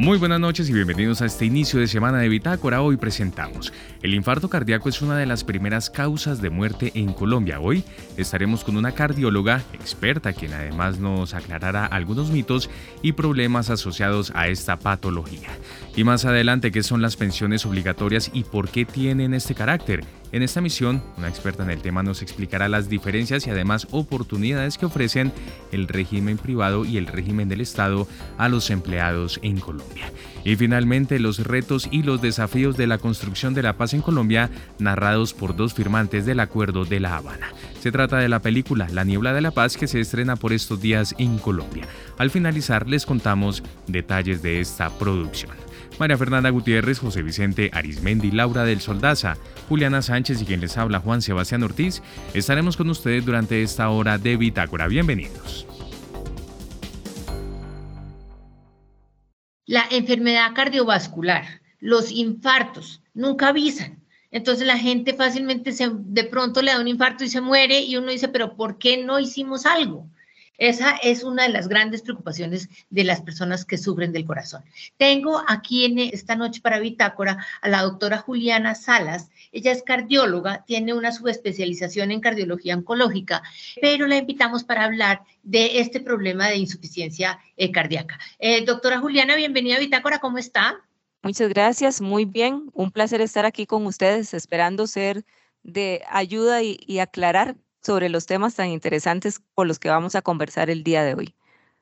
Muy buenas noches y bienvenidos a este inicio de semana de Bitácora. Hoy presentamos. El infarto cardíaco es una de las primeras causas de muerte en Colombia. Hoy estaremos con una cardióloga experta quien además nos aclarará algunos mitos y problemas asociados a esta patología. Y más adelante, ¿qué son las pensiones obligatorias y por qué tienen este carácter? En esta misión, una experta en el tema nos explicará las diferencias y además oportunidades que ofrecen el régimen privado y el régimen del Estado a los empleados en Colombia. Y finalmente, los retos y los desafíos de la construcción de la paz en Colombia, narrados por dos firmantes del Acuerdo de La Habana. Se trata de la película La Niebla de la Paz que se estrena por estos días en Colombia. Al finalizar, les contamos detalles de esta producción. María Fernanda Gutiérrez, José Vicente Arismendi, Laura del Soldaza, Juliana Sánchez y quien les habla Juan Sebastián Ortiz, estaremos con ustedes durante esta hora de Bitácora. Bienvenidos. La enfermedad cardiovascular, los infartos, nunca avisan. Entonces la gente fácilmente se, de pronto le da un infarto y se muere y uno dice, pero ¿por qué no hicimos algo? Esa es una de las grandes preocupaciones de las personas que sufren del corazón. Tengo aquí en esta noche para Bitácora a la doctora Juliana Salas. Ella es cardióloga, tiene una subespecialización en cardiología oncológica, pero la invitamos para hablar de este problema de insuficiencia eh, cardíaca. Eh, doctora Juliana, bienvenida a Bitácora, ¿cómo está? Muchas gracias, muy bien. Un placer estar aquí con ustedes, esperando ser de ayuda y aclarar sobre los temas tan interesantes por los que vamos a conversar el día de hoy.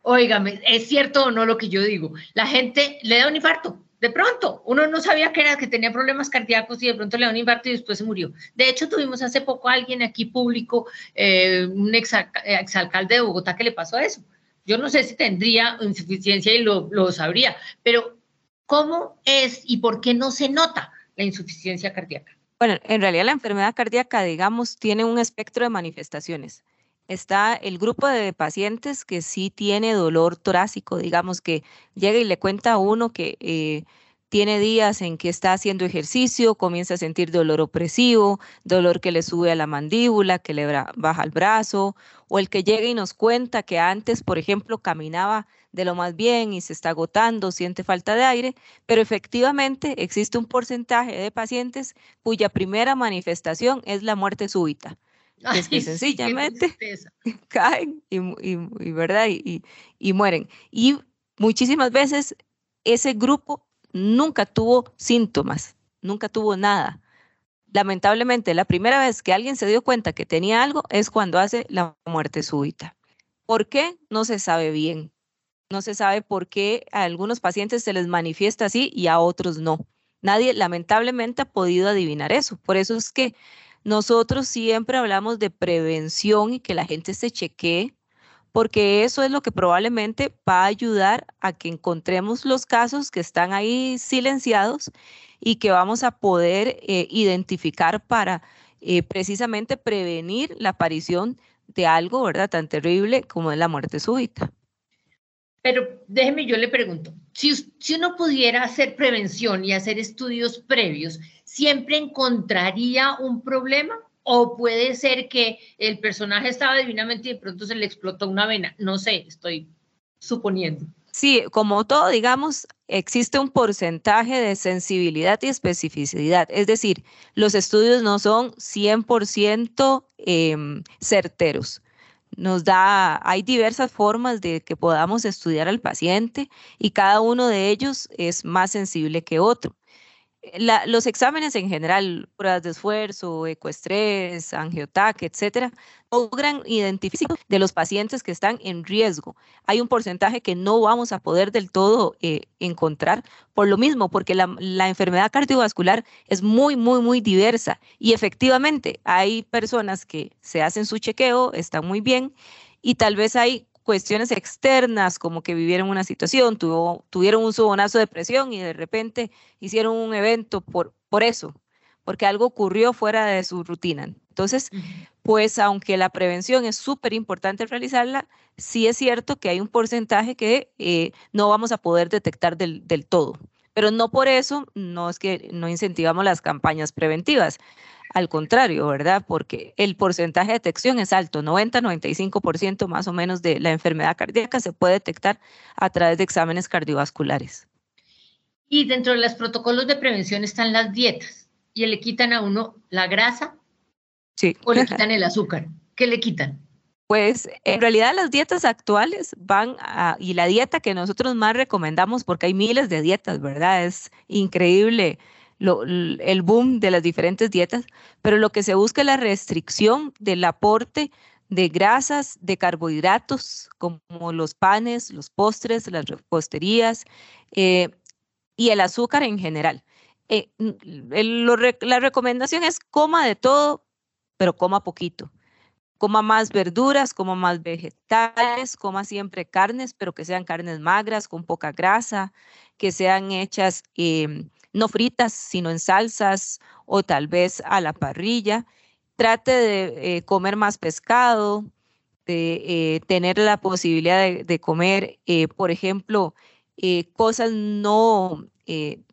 Óigame, ¿es cierto o no lo que yo digo? La gente le da un infarto. De pronto, uno no sabía que era que tenía problemas cardíacos y de pronto le da un infarto y después se murió. De hecho, tuvimos hace poco a alguien aquí público, eh, un exalcalde de Bogotá, que le pasó eso. Yo no sé si tendría insuficiencia y lo sabría, pero ¿cómo es y por qué no se nota la insuficiencia cardíaca? Bueno, en realidad la enfermedad cardíaca, digamos, tiene un espectro de manifestaciones. Está el grupo de pacientes que sí tiene dolor torácico, digamos, que llega y le cuenta a uno que eh, tiene días en que está haciendo ejercicio, comienza a sentir dolor opresivo, dolor que le sube a la mandíbula, que le baja el brazo, o el que llega y nos cuenta que antes, por ejemplo, caminaba de lo más bien y se está agotando, siente falta de aire, pero efectivamente existe un porcentaje de pacientes cuya primera manifestación es la muerte súbita. es que sencillamente caen y, ¿verdad? y mueren. Y muchísimas veces ese grupo nunca tuvo síntomas, nunca tuvo nada. Lamentablemente, la primera vez que alguien se dio cuenta que tenía algo es cuando hace la muerte súbita. ¿Por qué? No se sabe bien. No se sabe por qué a algunos pacientes se les manifiesta así y a otros no. Nadie lamentablemente ha podido adivinar eso. Por eso es que nosotros siempre hablamos de prevención y que la gente se chequee porque eso es lo que probablemente va a ayudar a que encontremos los casos que están ahí silenciados y que vamos a poder eh, identificar para eh, precisamente prevenir la aparición de algo, ¿verdad?, tan terrible como es la muerte súbita. Pero déjeme, yo le pregunto, si, si uno pudiera hacer prevención y hacer estudios previos, ¿siempre encontraría un problema? O puede ser que el personaje estaba divinamente y de pronto se le explotó una vena. No sé, estoy suponiendo. Sí, como todo, digamos, existe un porcentaje de sensibilidad y especificidad. Es decir, los estudios no son 100% em, certeros. Nos da, hay diversas formas de que podamos estudiar al paciente y cada uno de ellos es más sensible que otro los exámenes en general, pruebas de esfuerzo, ecoestrés, angiotac, etcétera, logran identificar de los pacientes que están en riesgo. Hay un porcentaje que no vamos a poder del todo eh, encontrar por lo mismo, porque la, enfermedad cardiovascular es muy, muy, muy diversa y efectivamente hay personas que se hacen su chequeo, están muy bien y tal vez hay cuestiones externas, como que vivieron una situación, tuvo, tuvieron un subonazo de presión y de repente hicieron un evento por, por eso, porque algo ocurrió fuera de su rutina. Entonces, pues aunque la prevención es súper importante realizarla, sí es cierto que hay un porcentaje que eh, no vamos a poder detectar del, del todo Pero no por eso, no es que no incentivamos las campañas preventivas. Al contrario, ¿verdad? Porque el porcentaje de detección es alto, 90-95% más o menos de la enfermedad cardíaca se puede detectar a través de exámenes cardiovasculares. Y dentro de los protocolos de prevención están las dietas y le quitan a uno la grasa sí. o le quitan el azúcar. ¿Qué le quitan? Pues en realidad las dietas actuales van a, y la dieta que nosotros más recomendamos, porque hay miles de dietas, ¿verdad? Es increíble el boom de las diferentes dietas, pero lo que se busca es la restricción del aporte de grasas, de carbohidratos, como los panes, los postres, las reposterías eh, y el azúcar en general. Eh, la recomendación es coma de todo, pero coma poquito. Coma más verduras, coma más vegetales, coma siempre carnes, pero que sean carnes magras, con poca grasa, que sean hechas em, no fritas, sino en salsas o tal vez a la parrilla. Trate de eh, comer más pescado, de eh, tener la posibilidad de, comer, eh, por ejemplo, cosas no,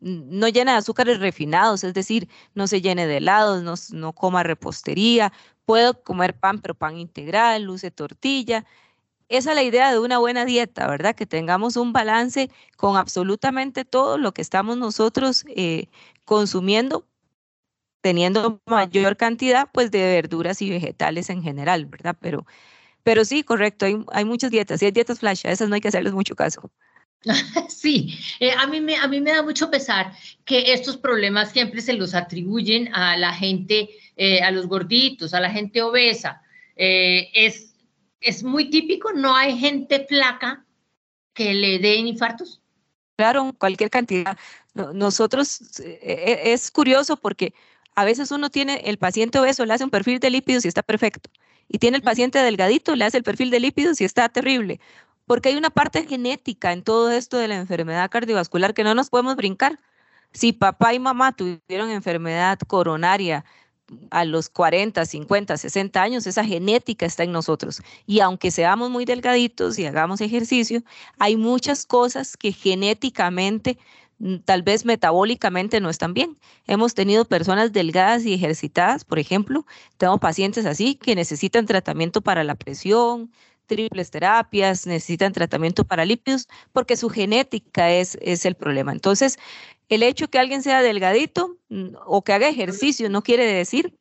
no llenas de azúcares refinados, es decir, no se llene de helados, no, no coma repostería. Puedo comer pan, pero pan integral, luce tortilla esa es la idea de una buena dieta, ¿verdad? Que tengamos un balance con absolutamente todo lo que estamos nosotros eh, consumiendo, teniendo mayor cantidad pues de verduras y vegetales en general, ¿verdad? Pero, pero sí, correcto, hay, muchas dietas, y hay dietas flash, a esas no hay que hacerles mucho caso. Sí, eh, a, mí me, a mí me da mucho pesar que estos problemas siempre se los atribuyen a la gente, eh, a los gorditos, a la gente obesa. es es muy típico, no hay gente flaca que le den infartos. Claro, cualquier cantidad. Nosotros, eh, eh, es curioso porque a veces uno tiene, el paciente obeso le hace un perfil de lípidos y está perfecto. Y tiene el paciente delgadito, le hace el perfil de lípidos y está terrible. Porque hay una parte genética en todo esto de la enfermedad cardiovascular que no nos podemos brincar. Si papá y mamá tuvieron enfermedad coronaria, a los 40, 50, 60 años, esa genética está en nosotros. Y aunque seamos muy delgaditos y hagamos ejercicio, hay muchas cosas que genéticamente, mm, tal vez metabólicamente no están bien. Hemos tenido personas delgadas y ejercitadas, por ejemplo, tengo pacientes así que necesitan tratamiento para la presión, triples terapias, necesitan tratamiento para lípidos, porque su genética es, es el problema. Entonces, el hecho que alguien sea delgadito mm, o que haga ejercicio no quiere decir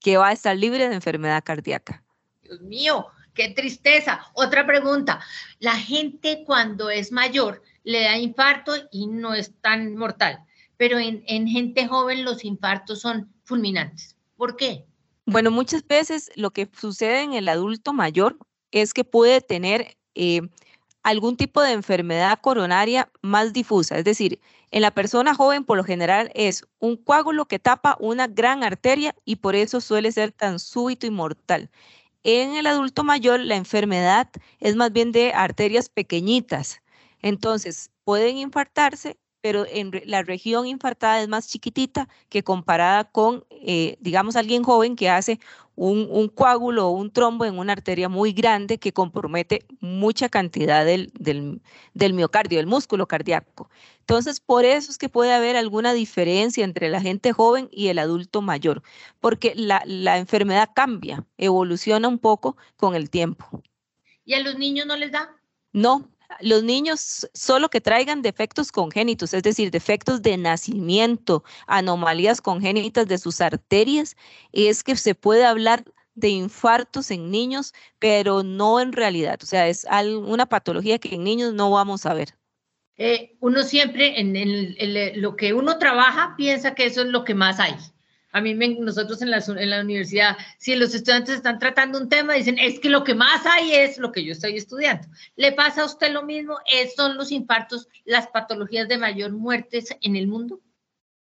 que va a estar libre de enfermedad cardíaca. Dios mío, qué tristeza. Otra pregunta. La gente cuando es mayor le da infarto y no es tan mortal, pero en, gente joven los infartos son fulminantes. ¿Por qué? Bueno, muchas veces lo que sucede en el adulto mayor es que puede tener eh, algún tipo de enfermedad coronaria más difusa, es decir, en la persona joven, por lo general, es un coágulo que tapa una gran arteria y por eso suele ser tan súbito y mortal. En el adulto mayor, la enfermedad es más bien de arterias pequeñitas. Entonces, pueden infartarse, pero en la región infartada es más chiquitita que comparada con, eh, digamos, alguien joven que hace un, coágulo o un trombo en una arteria muy grande que compromete mucha cantidad del, del, miocardio, del músculo cardíaco. Entonces, por eso es que puede haber alguna diferencia entre la gente joven y el adulto mayor, porque la, la enfermedad cambia, evoluciona un poco con el tiempo. ¿Y a los niños no les da? No, los niños solo que traigan defectos congénitos, es decir, defectos de nacimiento, anomalías congénitas de sus arterias, es que se puede hablar de infartos en niños, pero no en realidad. O sea, es una patología que en niños no vamos a ver. Eh, uno siempre, en, lo que uno trabaja, piensa que eso es lo que más hay. A mí, nosotros en la, en la universidad, si los estudiantes están tratando un tema, dicen, es que lo que más hay es lo que yo estoy estudiando. ¿Le pasa a usted lo mismo? ¿Son los infartos las patologías de mayor muerte en el mundo?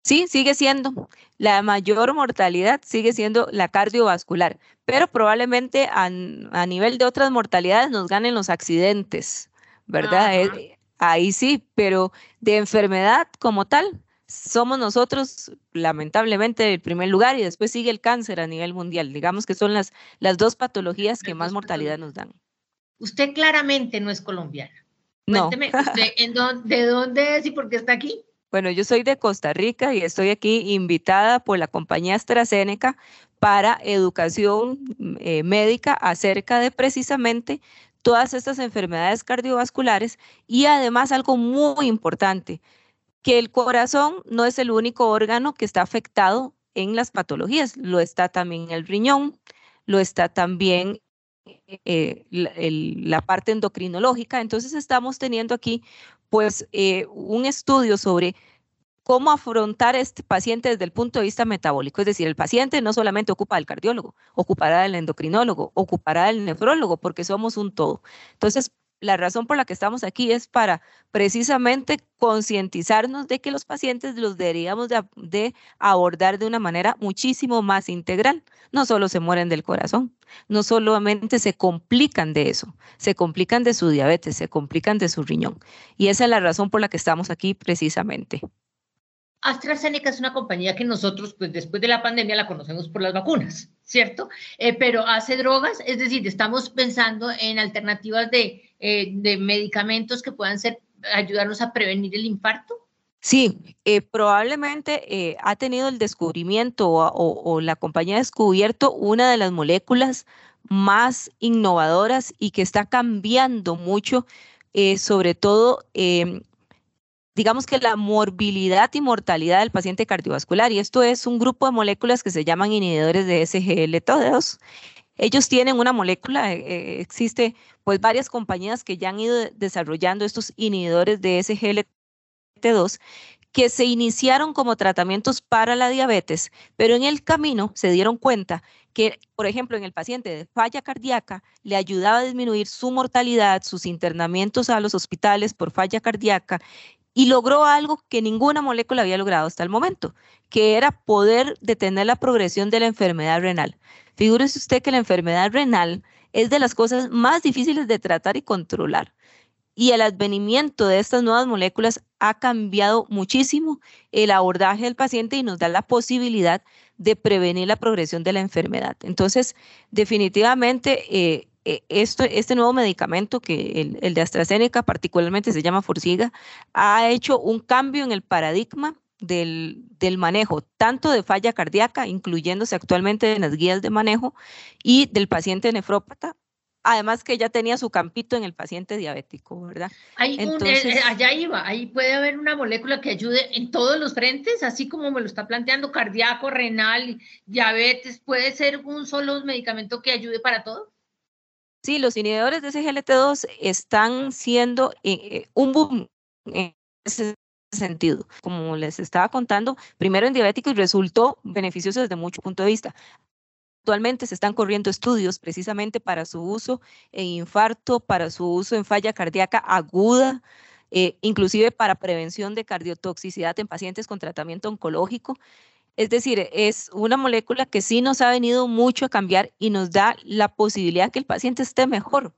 Sí, sigue siendo. La mayor mortalidad sigue siendo la cardiovascular, pero probablemente a, nivel de otras mortalidades nos ganen los accidentes, ¿verdad? Eh, ahí sí, pero de enfermedad como tal, somos nosotros, lamentablemente, el primer lugar y después sigue el cáncer a nivel mundial. Digamos que son las, las dos patologías que más mortalidad nos dan. Usted claramente no es colombiana. No. ¿de dónde es y por qué está aquí? Bueno, yo soy de Costa Rica y estoy aquí invitada por la compañía AstraZeneca para educación eh, médica acerca de precisamente todas estas enfermedades cardiovasculares y además algo muy importante, que el corazón no es el único órgano que está afectado en las patologías, lo está también el riñón, lo está también eh, la, parte endocrinológica. Entonces estamos teniendo aquí pues eh, un estudio sobre cómo afrontar este paciente desde el punto de vista metabólico. Es decir, el paciente no solamente ocupa del cardiólogo, ocupará del endocrinólogo, ocupará del nefrólogo, porque somos un todo. Entonces, la razón por la que estamos aquí es para precisamente concientizarnos de que los pacientes los deberíamos de, abordar de una manera muchísimo más integral. No solo se mueren del corazón, no solamente se complican de eso, se complican de su diabetes, se complican de su riñón. Y esa es la razón por la que estamos aquí precisamente. AstraZeneca es una compañía que nosotros, pues después de la pandemia, la conocemos por las vacunas, ¿cierto? Eh, pero hace drogas, es decir, estamos pensando en alternativas de, eh, de medicamentos que puedan ser, ayudarnos a prevenir el infarto. Sí, eh, probablemente ha tenido el descubrimiento o, la compañía ha descubierto una de las moléculas más innovadoras y que está cambiando mucho, sobre todo em, digamos que la morbilidad y mortalidad del paciente cardiovascular. Y esto es un grupo de moléculas que se llaman inhibidores de SGLT2. Ellos tienen una molécula, eh, eh, existe pues varias compañías que ya han ido desarrollando estos inhibidores de SGLT2 que se iniciaron como tratamientos para la diabetes, pero en el camino se dieron cuenta que, por ejemplo, en el paciente de falla cardíaca le ayudaba a disminuir su mortalidad, sus internamientos a los hospitales por falla cardíaca y logró algo que ninguna molécula había logrado hasta el momento, que era poder detener la progresión de la enfermedad renal. Figúrese usted que la enfermedad renal es de las cosas más difíciles de tratar y controlar. Y el advenimiento de estas nuevas moléculas ha cambiado muchísimo el abordaje del paciente y nos da la posibilidad de prevenir la progresión de la enfermedad. Entonces, definitivamente, eh, esto, este nuevo medicamento, que el, de AstraZeneca particularmente se llama Forxiga, ha hecho un cambio en el paradigma del, del, manejo, tanto de falla cardíaca, incluyéndose actualmente en las guías de manejo, y del paciente nefrópata, además que ya tenía su campito en el paciente diabético, ¿verdad? Hay eh, eh, allá iba, ahí puede haber una molécula que ayude en todos los frentes, así como me lo está planteando, cardíaco, renal, diabetes, ¿puede ser un solo medicamento que ayude para todo? Sí, los inhibidores de SGLT2 están siendo eh, un boom en ese sentido. Como les estaba contando, primero en diabéticos resultó beneficioso desde mucho punto de vista. Actualmente se están corriendo estudios precisamente para su uso en infarto, para su uso en falla cardíaca aguda, eh, inclusive para prevención de cardiotoxicidad en pacientes con tratamiento oncológico. Es decir, es una molécula que sí nos ha venido mucho a cambiar y nos da la posibilidad que el paciente esté mejor,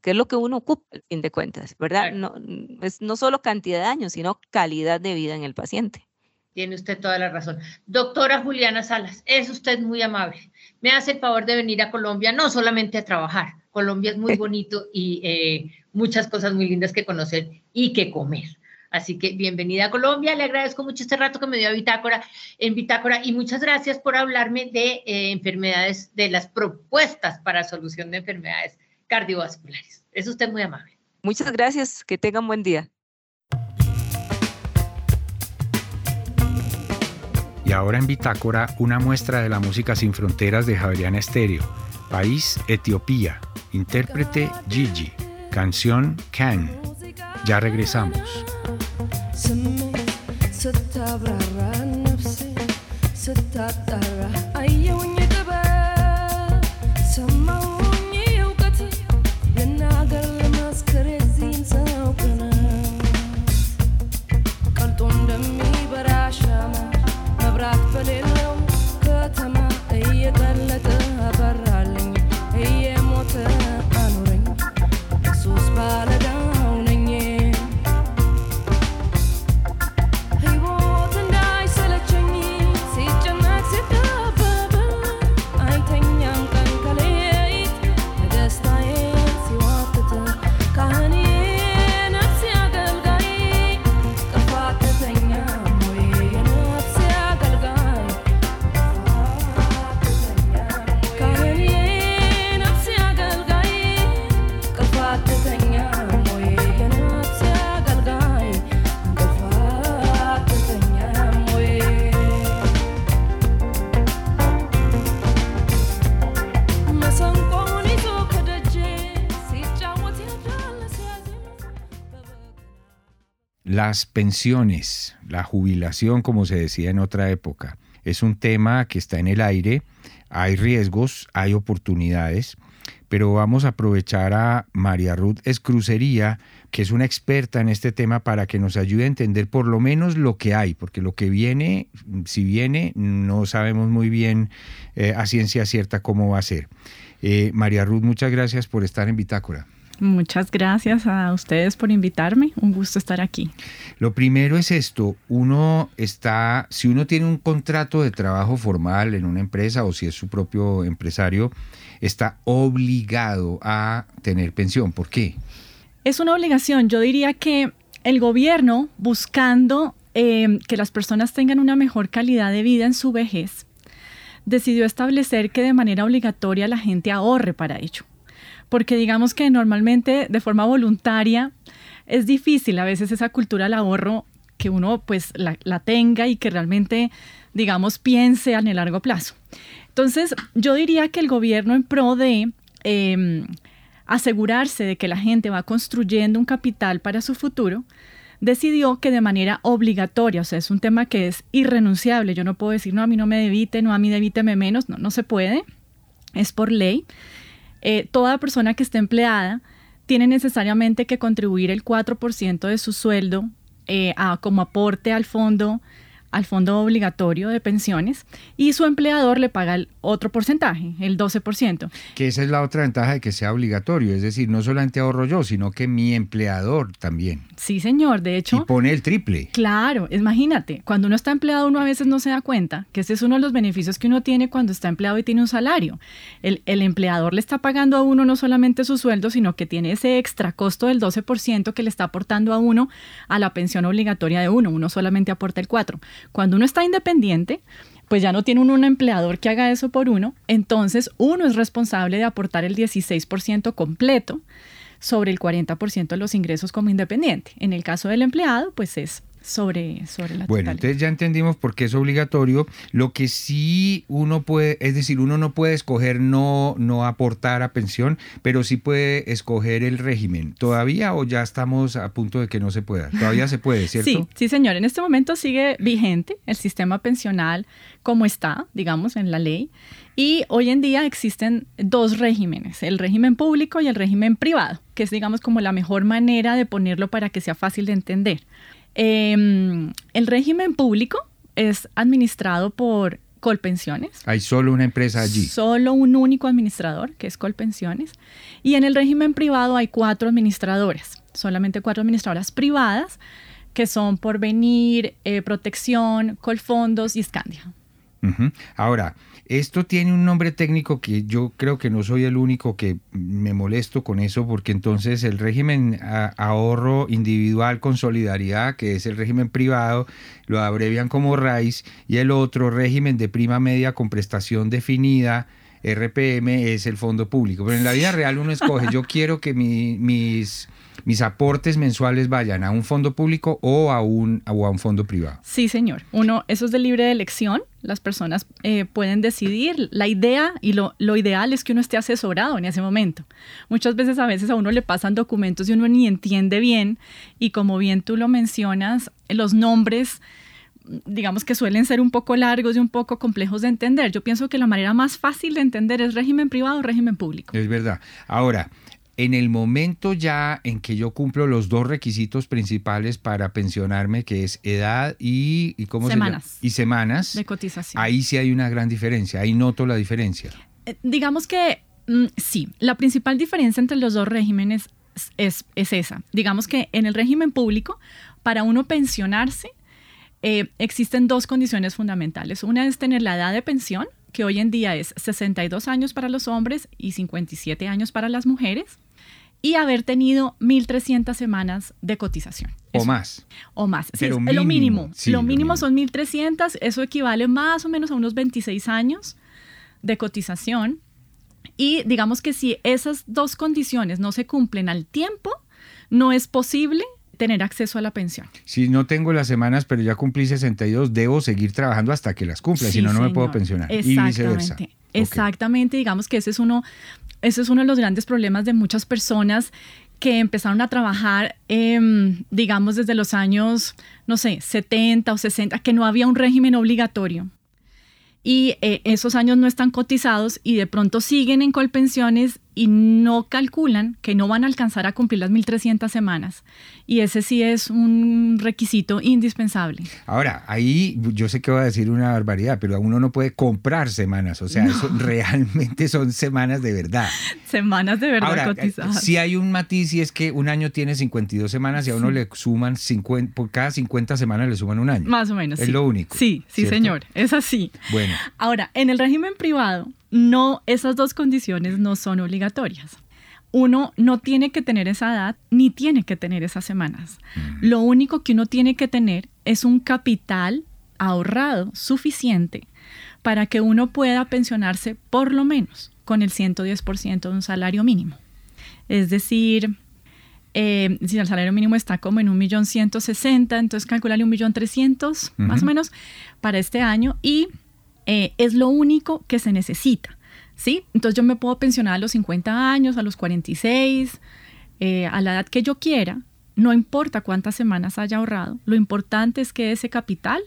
que es lo que uno ocupa, al fin de cuentas, ¿verdad? No, es no solo cantidad de años, sino calidad de vida en el paciente. Tiene usted toda la razón. Doctora Juliana Salas, es usted muy amable. Me hace el favor de venir a Colombia, no solamente a trabajar. Colombia es muy bonito y eh, muchas cosas muy lindas que conocer y que comer. Así que bienvenida a Colombia. Le agradezco mucho este rato que me dio a Bitácora, en Bitácora y muchas gracias por hablarme de eh, enfermedades, de las propuestas para solución de enfermedades cardiovasculares. Es usted muy amable. Muchas gracias. Que tengan buen día. Y ahora en Bitácora, una muestra de la música sin fronteras de Javeriana Estéreo. País Etiopía. Intérprete Gigi. Canción Can. Ya regresamos. ስታብራራ ነፍሴ ስታጣራ አየውኝ las pensiones, la jubilación, como se decía en otra época, es un tema que está en el aire, hay riesgos, hay oportunidades, pero vamos a aprovechar a María Ruth Escrucería, que es una experta en este tema, para que nos ayude a entender por lo menos lo que hay, porque lo que viene, si viene, no sabemos muy bien eh, a ciencia cierta cómo va a ser. Eh, María Ruth, muchas gracias por estar en Bitácora. Muchas gracias a ustedes por invitarme. Un gusto estar aquí. Lo primero es esto, uno está, si uno tiene un contrato de trabajo formal en una empresa o si es su propio empresario, está obligado a tener pensión. ¿Por qué? Es una obligación. Yo diría que el gobierno, buscando eh, que las personas tengan una mejor calidad de vida en su vejez, decidió establecer que de manera obligatoria la gente ahorre para ello porque digamos que normalmente de forma voluntaria es difícil a veces esa cultura del ahorro que uno pues la, tenga y que realmente digamos piense en el largo plazo. Entonces yo diría que el gobierno en pro de em, asegurarse de que la gente va construyendo un capital para su futuro, decidió que de manera obligatoria, o sea, es un tema que es irrenunciable, yo no puedo decir, no, a mí no me debite, no, a mí debíteme menos, no, no se puede, es por ley. Eh, toda persona que esté empleada tiene necesariamente que contribuir el 4% de su sueldo eh, como aporte al fondo al fondo obligatorio de pensiones y su empleador le paga el otro porcentaje, el 12%. Que esa es la otra ventaja de que sea obligatorio, es decir, no solamente ahorro yo, sino que mi empleador también. Sí, señor, de hecho. Y pone el triple. Claro, imagínate, cuando uno está empleado uno a veces no se da cuenta que ese es uno de los beneficios que uno tiene cuando está empleado y tiene un salario. El, el empleador le está pagando a uno no solamente su sueldo, sino que tiene ese extra costo del 12% que le está aportando a uno a la pensión obligatoria de uno, uno solamente aporta el 4%. Cuando uno está independiente, pues ya no tiene uno un empleador que haga eso por uno, entonces uno es responsable de aportar el 16% completo sobre el 40% de los ingresos como independiente. En el caso del empleado, pues es sobre, sobre la Bueno, entonces ya entendimos por qué es obligatorio. Lo que sí uno puede, es decir, uno no puede escoger no, no aportar a pensión, pero sí puede escoger el régimen. ¿Todavía o ya estamos a punto de que no se pueda? Todavía se puede, ¿cierto? Sí, sí, señor. En este momento sigue vigente el sistema pensional como está, digamos, en la ley. Y hoy en día existen dos regímenes, el régimen público y el régimen privado, que es, digamos, como la mejor manera de ponerlo para que sea fácil de entender. Em, el régimen público es administrado por Colpensiones. Hay solo una empresa allí. Solo un único administrador, que es Colpensiones. Y en el régimen privado hay cuatro administradores, solamente cuatro administradoras privadas, que son Porvenir, eh, Protección, Colfondos y Scandia. Ahora, esto tiene un nombre técnico que yo creo que no soy el único que me molesto con eso, porque entonces el régimen ahorro individual con solidaridad, que es el régimen privado, lo abrevian como RAIS, y el otro régimen de prima media con prestación definida, RPM, es el fondo público. Pero en la vida real uno escoge, yo quiero que mis mis aportes mensuales vayan a un fondo público o a un, a un fondo privado. Sí, señor. Uno, eso es de libre elección. Las personas eh, pueden decidir. La idea y lo, lo, ideal es que uno esté asesorado en ese momento. Muchas veces a veces a uno le pasan documentos y uno ni entiende bien y como bien tú lo mencionas, los nombres digamos que suelen ser un poco largos y un poco complejos de entender. Yo pienso que la manera más fácil de entender es régimen privado o régimen público. Es verdad. Ahora, en el momento ya en que yo cumplo los dos requisitos principales para pensionarme, que es edad y, ¿cómo semanas. y semanas. De cotización. Ahí sí hay una gran diferencia, ahí noto la diferencia. Eh, digamos que mm, sí, la principal diferencia entre los dos regímenes es, esa. Digamos que en el régimen público, para uno pensionarse, eh, existen dos condiciones fundamentales. Una es tener la edad de pensión, que hoy en día es 62 años para los hombres y 57 años para las mujeres, y haber tenido 1.300 semanas de cotización. O más. O más. Sí, es lo mínimo. lo mínimo son 1.300, eso equivale más o menos a unos 26 años de cotización. Y digamos que si esas dos condiciones no se cumplen al tiempo, no es posible tener acceso a la pensión. Si no tengo las semanas, pero ya cumplí 62, debo seguir trabajando hasta que las cumpla, si no, no me puedo pensionar. Exactamente. Y viceversa. Exactamente, digamos que ese es uno, ese es uno de los grandes problemas de muchas personas que empezaron a trabajar, em, digamos, desde los años, no sé, 70 o 60, que no había un régimen obligatorio y eh, esos años no están cotizados y de pronto siguen en colpensiones y no calculan que no van a alcanzar a cumplir las 1.300 semanas. Y ese sí es un requisito indispensable. Ahora, ahí yo sé que voy a decir una barbaridad, pero uno no puede comprar semanas, o sea, eso realmente son semanas de verdad. Semanas de verdad Ahora, cotizadas. Si hay un matiz y es que un año tiene 52 semanas y a uno le suman 50, por cada 50 semanas le suman un año. Más o menos. Es sí. lo único. Sí, sí, ¿cierto? señor, es así. Bueno, Ahora, en el régimen privado, no, esas dos condiciones no son obligatorias. Uno no tiene que tener esa edad ni tiene que tener esas semanas. Lo único que uno tiene que tener es un capital ahorrado suficiente para que uno pueda pensionarse por lo menos con el 110% de un salario mínimo. Es decir, eh, si el salario mínimo está como en un millón ciento sesenta, entonces calcularle un millón trescientos más o menos para este año y eh, es lo único que se necesita, ¿sí? Entonces yo me puedo pensionar a los 50 años, a los 46, eh, a la edad que yo quiera, no importa cuántas semanas haya ahorrado, lo importante es que ese capital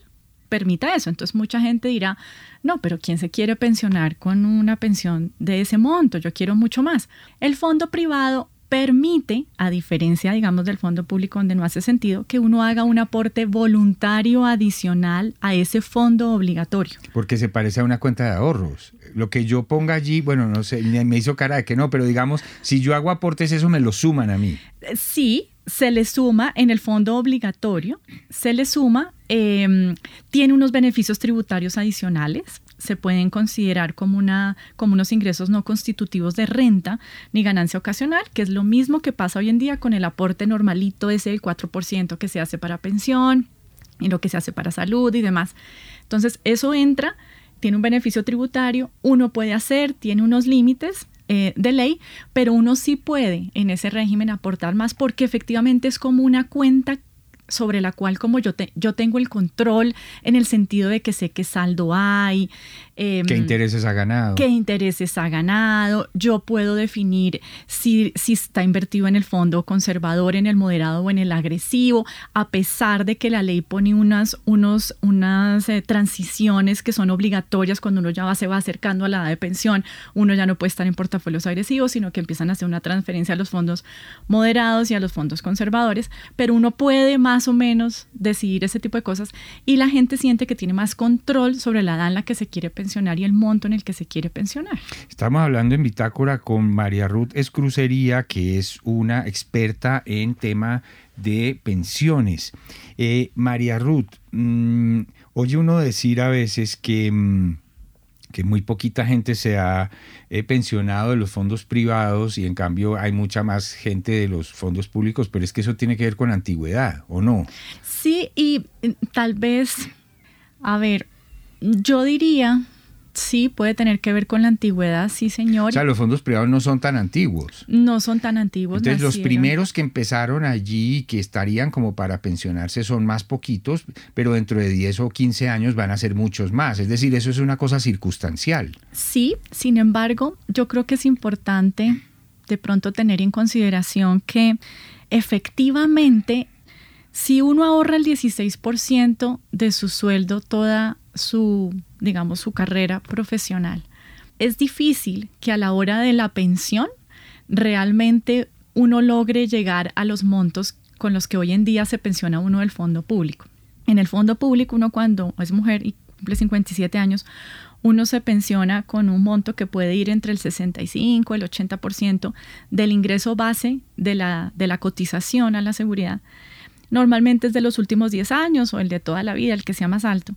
permita eso. Entonces mucha gente dirá, no, pero ¿quién se quiere pensionar con una pensión de ese monto? Yo quiero mucho más. El fondo privado permite, a diferencia, digamos, del fondo público donde no hace sentido, que uno haga un aporte voluntario adicional a ese fondo obligatorio. porque se parece a una cuenta de ahorros. Lo que yo ponga allí, bueno, no sé, me hizo cara de que no, pero digamos, si yo hago aportes, eso me lo suman a mí. Eh, Sí, se le suma en el fondo obligatorio, se le suma, eh, tiene unos beneficios tributarios adicionales, se pueden considerar como, una, como unos ingresos no constitutivos de renta ni ganancia ocasional, que es lo mismo que pasa hoy en día con el aporte normalito ese del 4% que se hace para pensión y lo que se hace para salud y demás. Entonces, eso entra, tiene un beneficio tributario, uno puede hacer, tiene unos límites eh, de ley, pero uno sí puede en ese régimen aportar más porque efectivamente es como una cuenta sobre la cual como yo, te- yo tengo el control en el sentido de que sé qué saldo hay, em, ¿Qué intereses ha ganado? qué intereses ha ganado, yo puedo definir si, si está invertido en el fondo conservador, en el moderado o en el agresivo, a pesar de que la ley pone unas, unos, unas eh, transiciones que son obligatorias cuando uno ya va, se va acercando a la edad de pensión, uno ya no puede estar en portafolios agresivos, sino que empiezan a hacer una transferencia a los fondos moderados y a los fondos conservadores, pero uno puede más o menos decidir ese tipo de cosas y la gente siente que tiene más control sobre la edad en la que se quiere pensionar y el monto en el que se quiere pensionar. Estamos hablando en Bitácora con María Ruth Escrucería, que es una experta en tema de pensiones. Eh, María Ruth, mm, oye uno decir a veces que, mm, que muy poquita gente se ha eh, pensionado de los fondos privados y en cambio hay mucha más gente de los fondos públicos, pero es que eso tiene que ver con antigüedad, ¿o no? Sí, y eh, tal vez, a ver, yo diría, sí, puede tener que ver con la antigüedad, sí, señor. O sea, los fondos privados no son tan antiguos. no son tan antiguos. Entonces los primeros que empezaron allí y que estarían como para pensionarse son más poquitos, pero dentro de 10 o 15 años van a ser muchos más. Es decir, eso es una cosa circunstancial. Sí, sin embargo, yo creo que es importante de pronto tener en consideración que efectivamente, si uno ahorra el 16% de su sueldo toda su, digamos, su carrera profesional, es difícil que a la hora de la pensión realmente uno logre llegar a los montos con los que hoy en día se pensiona uno del fondo público. En el fondo público, uno cuando es mujer y cumple 57 años, uno se pensiona con un monto que puede ir entre el 65 y el 80% del ingreso base de la, de la cotización a la seguridad. Normalmente es de los últimos 10 años o el de toda la vida, el que sea más alto,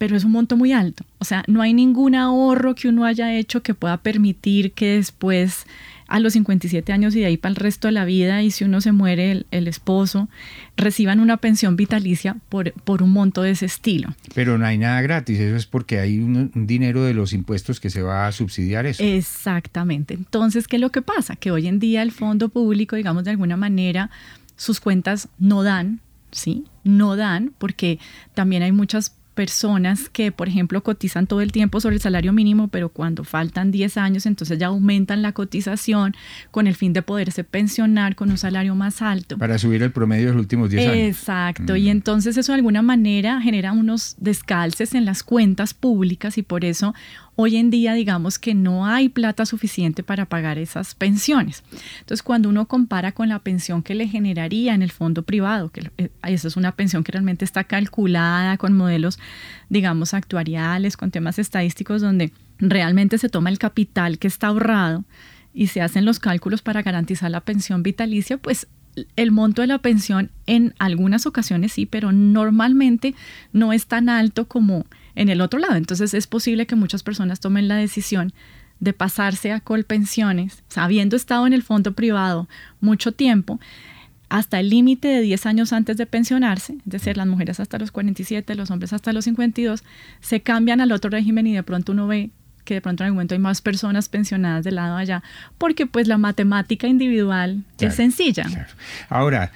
pero es un monto muy alto. O sea, no hay ningún ahorro que uno haya hecho que pueda permitir que después a los 57 años y de ahí para el resto de la vida y si uno se muere el, el esposo, reciban una pensión vitalicia por, por un monto de ese estilo. Pero no hay nada gratis, eso es porque hay un, un dinero de los impuestos que se va a subsidiar eso. Exactamente. Entonces, ¿qué es lo que pasa? Que hoy en día el fondo público, digamos, de alguna manera, sus cuentas no dan, ¿sí? No dan, porque también hay muchas personas que, por ejemplo, cotizan todo el tiempo sobre el salario mínimo, pero cuando faltan 10 años, entonces ya aumentan la cotización con el fin de poderse pensionar con un salario más alto. Para subir el promedio de los últimos 10 años. Exacto, y mm. entonces eso de alguna manera genera unos descalces en las cuentas públicas y por eso hoy en día digamos que no hay plata suficiente para pagar esas pensiones. Entonces, cuando uno compara con la pensión que le generaría en el fondo privado, que eh, esa es una pensión que realmente está calculada con modelos, digamos, actuariales, con temas estadísticos, donde realmente se toma el capital que está ahorrado y se hacen los cálculos para garantizar la pensión vitalicia, pues el monto de la pensión en algunas ocasiones sí, pero normalmente no es tan alto como en el otro lado. Entonces es posible que muchas personas tomen la decisión de pasarse a colpensiones, habiendo estado en el fondo privado mucho tiempo, hasta el límite de 10 años antes de pensionarse, es decir, las mujeres hasta los 47, los hombres hasta los 52, se cambian al otro régimen y de pronto uno ve que de pronto en algún momento hay más personas pensionadas del lado allá, porque pues la matemática individual es sencilla. Ahora,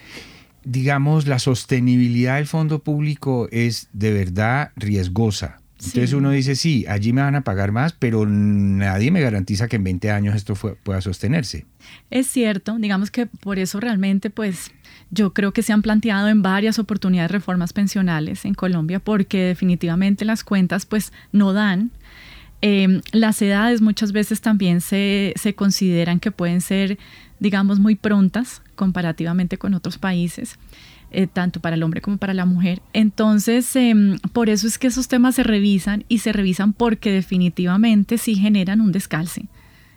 digamos, la sostenibilidad del fondo público es de verdad riesgosa. Entonces uno dice, sí, allí me van a pagar más, pero nadie me garantiza que en 20 años esto pueda sostenerse. Es cierto, digamos que por eso realmente, pues yo creo que se han planteado en varias oportunidades reformas pensionales en Colombia, porque definitivamente las cuentas pues no dan. Em, las edades muchas veces también se, se consideran que pueden ser, digamos, muy prontas comparativamente con otros países. Eh, tanto para el hombre como para la mujer. Entonces, em, por eso es que esos temas se revisan y se revisan porque definitivamente sí generan un descalce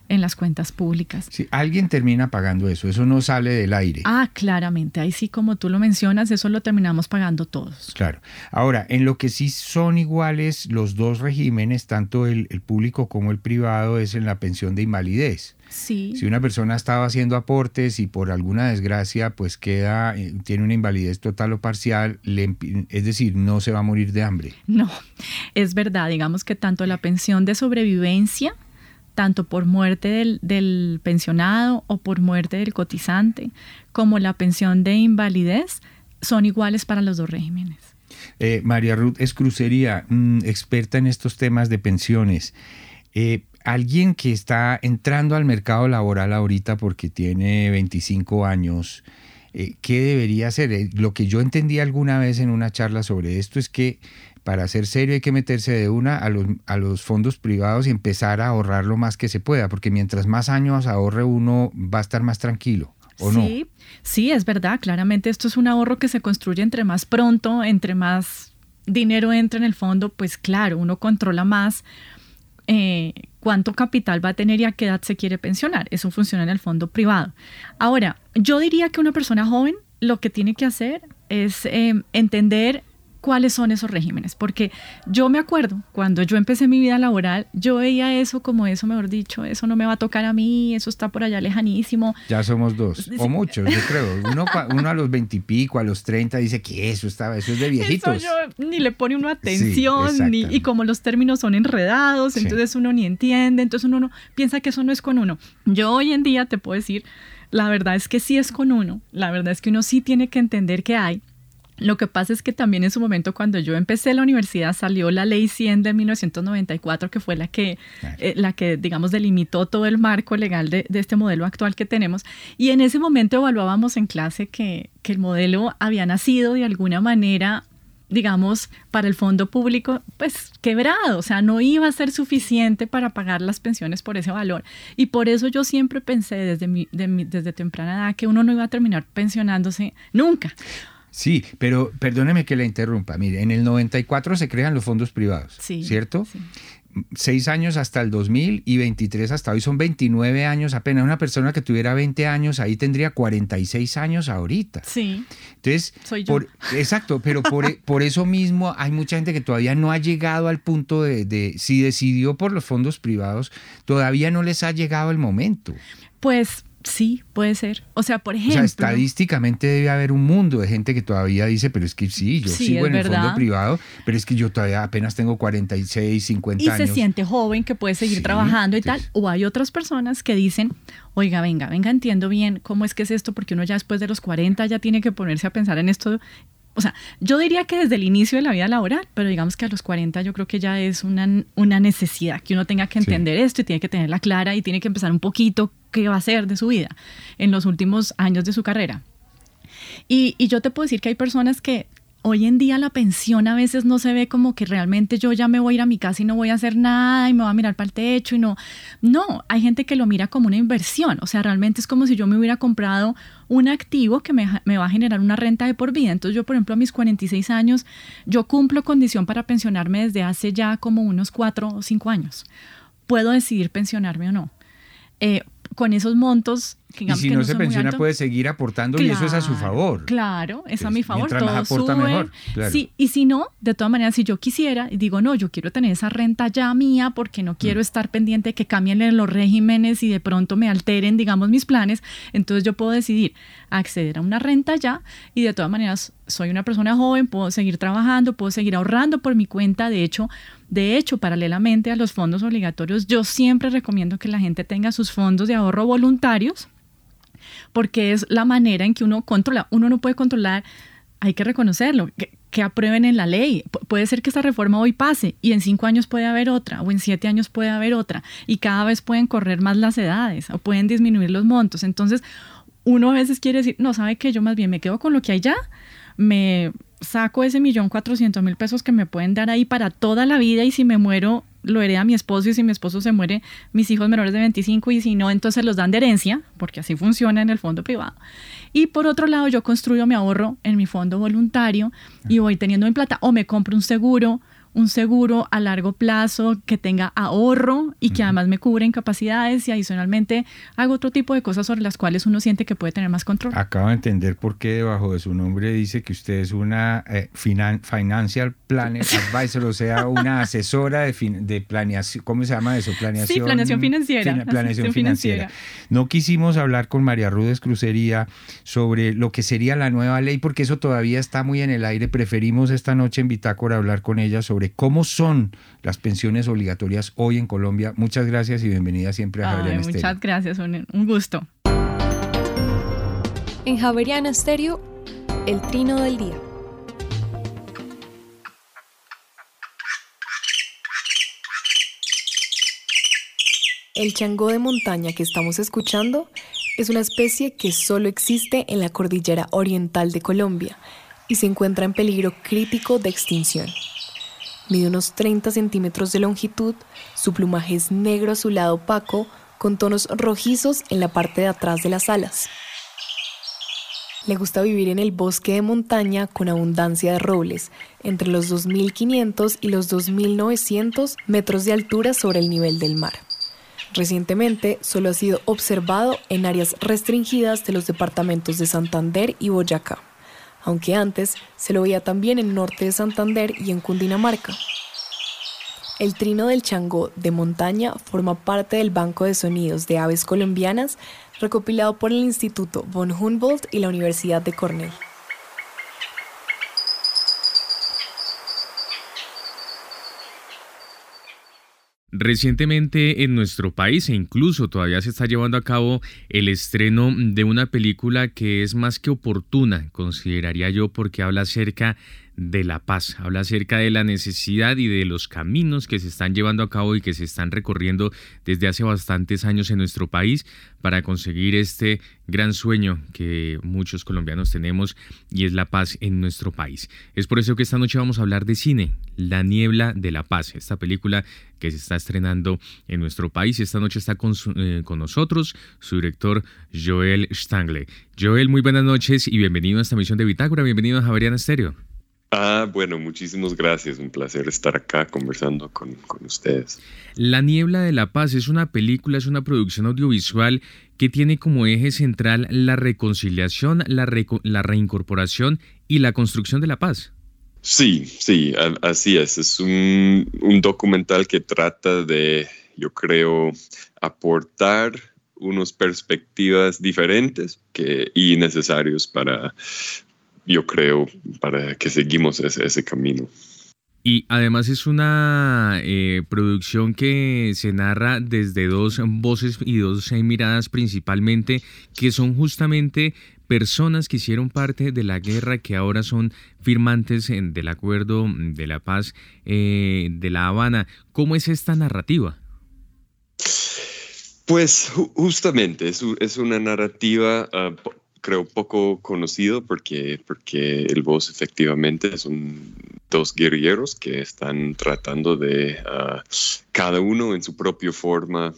en las cuentas públicas. Si alguien termina pagando eso, eso no sale del aire. Ah, claramente, ahí sí como tú lo mencionas, eso lo terminamos pagando todos. Claro. Ahora, en lo que sí son iguales los dos regímenes, tanto el, público como el privado, es en la pensión de invalidez. Sí. Si una persona estaba haciendo aportes y por alguna desgracia pues queda, eh, tiene una invalidez total o parcial, es decir, no se va a morir de hambre. No, es verdad, digamos que tanto la pensión de sobrevivencia tanto por muerte del, pensionado o por muerte del cotizante, como la pensión de invalidez, son iguales para los dos regímenes. Eh, María Ruth es crucería, mm, experta en estos temas de pensiones. Eh, alguien que está entrando al mercado laboral ahorita porque tiene 25 años, eh, ¿qué debería hacer? Lo que yo entendí alguna vez en una charla sobre esto es que para ser serio hay que meterse de una a los, a los fondos privados y empezar a ahorrar lo más que se pueda, porque mientras más años ahorre uno va a estar más tranquilo. ¿O sí, no? sí, es verdad. Claramente esto es un ahorro que se construye entre más pronto, entre más dinero entra en el fondo, pues claro, uno controla más eh, cuánto capital va a tener y a qué edad se quiere pensionar. Eso funciona en el fondo privado. Ahora, yo diría que una persona joven lo que tiene que hacer es eh, entender cuáles son esos regímenes, porque yo me acuerdo, cuando yo empecé mi vida laboral, yo veía eso como eso, mejor dicho, eso no me va a tocar a mí, eso está por allá lejanísimo. Ya somos dos, o muchos, yo creo. Uno, uno a los veintipico, a los treinta, dice que eso estaba, eso es de viejitos. Eso yo, ni le pone uno atención, ni, y como los términos son enredados, entonces uno ni entiende, entonces uno no, piensa que eso no es con uno. Yo hoy en día te puedo decir, la verdad es que sí es con uno, la verdad es que uno sí tiene que entender que hay lo que pasa es que también en su momento cuando yo empecé la universidad salió la ley 100 de 1994 que fue la que, eh, la que digamos delimitó todo el marco legal de, este modelo actual que tenemos y en ese momento evaluábamos en clase que, que el modelo había nacido de alguna manera digamos, para el fondo público, pues quebrado, o sea, no iba a ser suficiente para pagar las pensiones por ese valor. Y por eso yo siempre pensé desde, mi, desde temprana edad que uno no iba a terminar pensionándose nunca. Sí, pero perdóneme que le interrumpa. Mire, en el 94 se crean los fondos privados, ¿cierto? Seis años hasta el 2000 y 23 hasta hoy son 29 años apenas. Una persona que tuviera 20 años ahí tendría 46 años ahorita. Sí. Entonces, Soy yo. exacto, pero por, por, eso mismo hay mucha gente que todavía no ha llegado al punto de, de, si decidió por los fondos privados, todavía no les ha llegado el momento. Pues Sí, puede ser. O sea, por ejemplo. O sea, estadísticamente debe haber un mundo de gente que todavía dice, pero es que sí, yo sigo en el fondo privado, pero es que yo todavía apenas tengo 46, 50 y años. Y se siente joven que puede seguir trabajando y tal. O hay otras personas que dicen, oiga, venga, venga, entiendo bien cómo es que es esto, porque uno ya después de los 40 ya tiene que ponerse a pensar en esto o sea, yo diría que desde el inicio de la vida laboral, pero digamos que a los 40 yo creo que ya es una, una necesidad, que uno tenga que entender esto y tiene que tenerla clara y tiene que empezar un poquito qué va a hacer de su vida en los últimos años de su carrera. Y, yo te puedo decir que hay personas que hoy en día la pensión a veces no se ve como que realmente yo ya me voy a ir a mi casa y no voy a hacer nada y me voy a mirar para el techo y no. No, hay gente que lo mira como una inversión. O sea, realmente es como si yo me hubiera comprado un activo que me, va a generar una renta de por vida. Entonces yo, por ejemplo, a mis 46 años, yo cumplo condición para pensionarme desde hace ya como unos 4 o 5 años. Puedo decidir pensionarme o no. Eh, con esos montos y si no, se pensiona puede seguir aportando y eso es a su favor. Claro, es a mi favor. Todo más aporta mejor. Sí, y si no, de todas maneras, si yo quisiera y digo, no, yo quiero tener esa renta ya mía porque no quiero mm. estar pendiente de que cambien los regímenes y de pronto me alteren, digamos, mis planes, entonces yo puedo decidir acceder a una renta ya y de todas maneras soy una persona joven, puedo seguir trabajando, puedo seguir ahorrando por mi cuenta. De hecho, de hecho, paralelamente a los fondos obligatorios, yo siempre recomiendo que la gente tenga sus fondos de ahorro voluntarios porque es la manera en que uno controla. Uno no puede controlar, hay que reconocerlo, que, aprueben en la ley. puede ser que esta reforma hoy pase y en cinco años puede haber otra o en siete años puede haber otra y cada vez pueden correr más las edades o pueden disminuir los montos. Entonces, uno a veces quiere decir, no, ¿sabe que Yo más bien me quedo con lo que hay ya, me saco ese millón cuatrocientos mil pesos que me pueden dar ahí para toda la vida y si me muero lo hereda mi esposo y si mi esposo se muere, mis hijos menores de 25 y si no, entonces los dan de herencia, porque así funciona en el fondo privado. Y por otro lado, yo construyo mi ahorro en mi fondo voluntario y voy teniendo mi plata o me compro un seguro un seguro a largo plazo que tenga ahorro y que además me cubre incapacidades y adicionalmente hago otro tipo de cosas sobre las cuales uno siente que puede tener más control. Acabo de entender por qué debajo de su nombre dice que usted es una eh, financial planner advisor, o sea, una asesora de, de planeación, ¿cómo se llama eso? Planeación, sí, planeación financiera. planeación financiera. No quisimos hablar con María Rudes Crucería sobre lo que sería la nueva ley porque eso todavía está muy en el aire. Preferimos esta noche en Bitácora hablar con ella sobre cómo son las pensiones obligatorias hoy en Colombia. Muchas gracias y bienvenida siempre a Javeriana Estéreo. Muchas gracias, un, gusto. En Javeriana Estéreo, el trino del día. El changó de montaña que estamos escuchando es una especie que solo existe en la cordillera oriental de Colombia y se encuentra en peligro crítico de extinción. Mide unos 30 centímetros de longitud, su plumaje es negro azulado opaco con tonos rojizos en la parte de atrás de las alas. Le gusta vivir en el bosque de montaña con abundancia de robles, entre los 2.500 y los 2.900 metros de altura sobre el nivel del mar. Recientemente solo ha sido observado en áreas restringidas de los departamentos de Santander y Boyacá aunque antes se lo veía también en norte de Santander y en Cundinamarca. El trino del changó de montaña forma parte del Banco de Sonidos de Aves Colombianas recopilado por el Instituto von Humboldt y la Universidad de Cornell. Recientemente en nuestro país e incluso todavía se está llevando a cabo el estreno de una película que es más que oportuna, consideraría yo, porque habla acerca de la paz. Habla acerca de la necesidad y de los caminos que se están llevando a cabo y que se están recorriendo desde hace bastantes años en nuestro país para conseguir este gran sueño que muchos colombianos tenemos y es la paz en nuestro país. Es por eso que esta noche vamos a hablar de cine, La Niebla de la Paz, esta película que se está estrenando en nuestro país esta noche está con, eh, nosotros su director Joel Stangle. Joel, muy buenas noches y bienvenido a esta misión de Bitácora, bienvenido a Javeriana Estéreo. Ah, bueno, muchísimas gracias. Un placer estar acá conversando con, ustedes. La Niebla de la Paz es una película, es una producción audiovisual que tiene como eje central la reconciliación, la, la reincorporación y la construcción de la paz. Sí, sí, así es. Es un, un documental que trata de, yo creo, aportar unas perspectivas diferentes que, y necesarios para, yo creo, para que seguimos ese, camino. Y además es una eh, producción que se narra desde dos voces y dos miradas principalmente, que son justamente personas que hicieron parte de la guerra que ahora son firmantes del acuerdo de la paz eh, de La Habana. ¿Cómo es esta narrativa? Pues justamente es, una narrativa, ah, creo, poco conocido porque, porque el voz efectivamente son dos guerrilleros que están tratando de, ah, cada uno en su propia forma,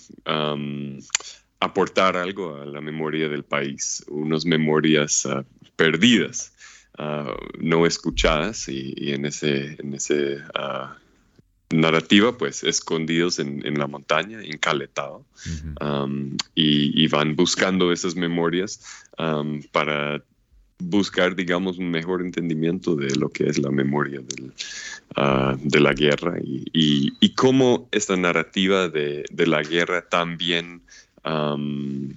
aportar algo a la memoria del país, unas memorias ah, perdidas, no escuchadas y, en ese, en ese narrativa, pues escondidos en, la montaña, encaletados, um, y, van buscando esas memorias um, para buscar, digamos, un mejor entendimiento de lo que es la memoria uh, de la guerra y, cómo esta narrativa de, la guerra también um,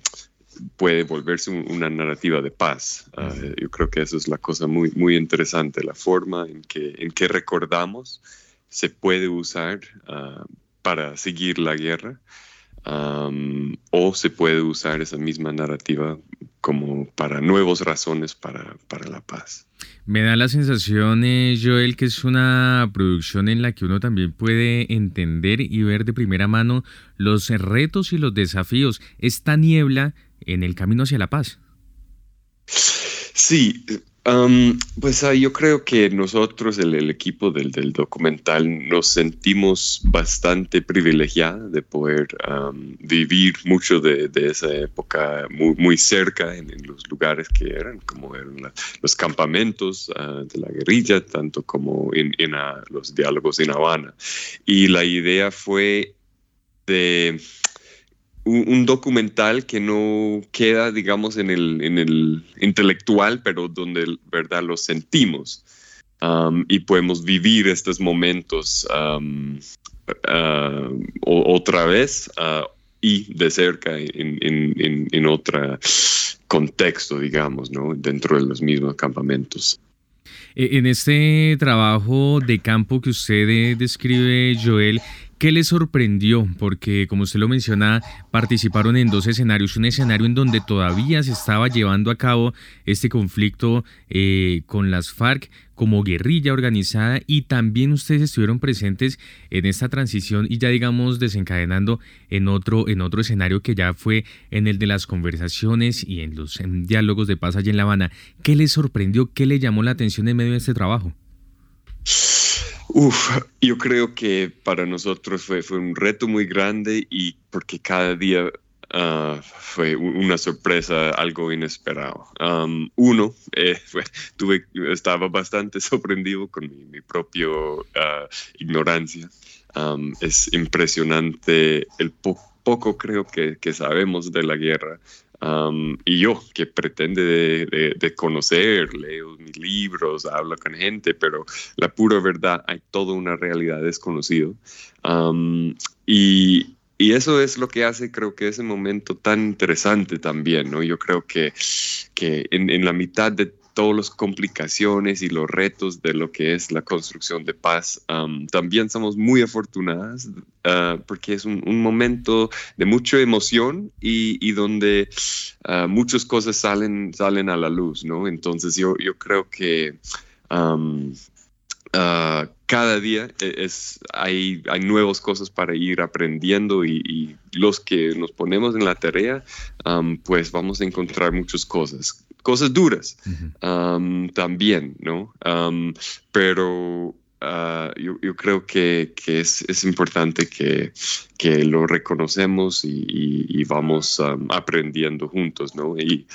puede volverse una narrativa de paz. Uh, yo creo que eso es la cosa muy, muy interesante, la forma en que, en que recordamos se puede usar ah, para seguir la guerra o se puede usar esa misma narrativa como para nuevas razones para, para la paz. Me da la sensación, eh, Joel, que es una producción en la que uno también puede entender y ver de primera mano los retos y los desafíos, esta niebla en el camino hacia la paz. Sí, pues ah, yo creo que nosotros, el, equipo del, documental, nos sentimos bastante privilegiados de poder vivir mucho de, esa época muy, muy cerca en, los lugares que eran, como eran los campamentos ah, de la guerrilla, tanto como en, ah, los diálogos en Habana. Y la idea fue de un, documental que no queda, digamos, en el, en el intelectual, pero donde, ¿verdad?, lo sentimos um, y podemos vivir estos momentos um, uh, otra vez uh, y de cerca en, en, en, otro contexto, digamos, ¿no?, dentro de los mismos campamentos. E, en este trabajo de campo que usted describe, Joel, ¿Qué les sorprendió? Porque, como usted lo menciona, participaron en dos escenarios. Un escenario en donde todavía se estaba llevando a cabo este conflicto eh, con las FARC como guerrilla organizada y también ustedes estuvieron presentes en esta transición y ya digamos desencadenando en otro, en otro escenario que ya fue en el de las conversaciones y en los diálogos de paz allá en La Habana. ¿Qué les sorprendió? ¿Qué le llamó la atención en medio de este trabajo? Uf, yo creo que para nosotros fue, fue un reto muy grande y porque cada día ah, fue una sorpresa, algo inesperado. uno, eh, tuve, estaba bastante sorprendido con mi, propia ah, ignorancia. es impresionante el poco creo que, sabemos de la guerra y yo, que pretende de, conocer, leo mis libros, hablo con gente, pero la pura verdad, hay toda una realidad desconocida. y, eso es lo que hace, creo que ese momento tan interesante también, ¿no? Yo creo que, que en, en la mitad de todas las complicaciones y los retos de lo que es la construcción de paz. también somos muy afortunadas ah, porque es un, momento de mucha emoción y, donde uh, muchas cosas salen, salen a la luz, ¿no? Entonces yo, yo creo que... Ah, cada día e, es, hay, hay nuevas cosas para ir aprendiendo y, los que nos ponemos en la tarea, pues vamos a encontrar muchas cosas cosas duras también, ¿no? pero ah, yo, creo que, es, importante que, lo reconocemos y, vamos aprendiendo juntos, ¿no? Y,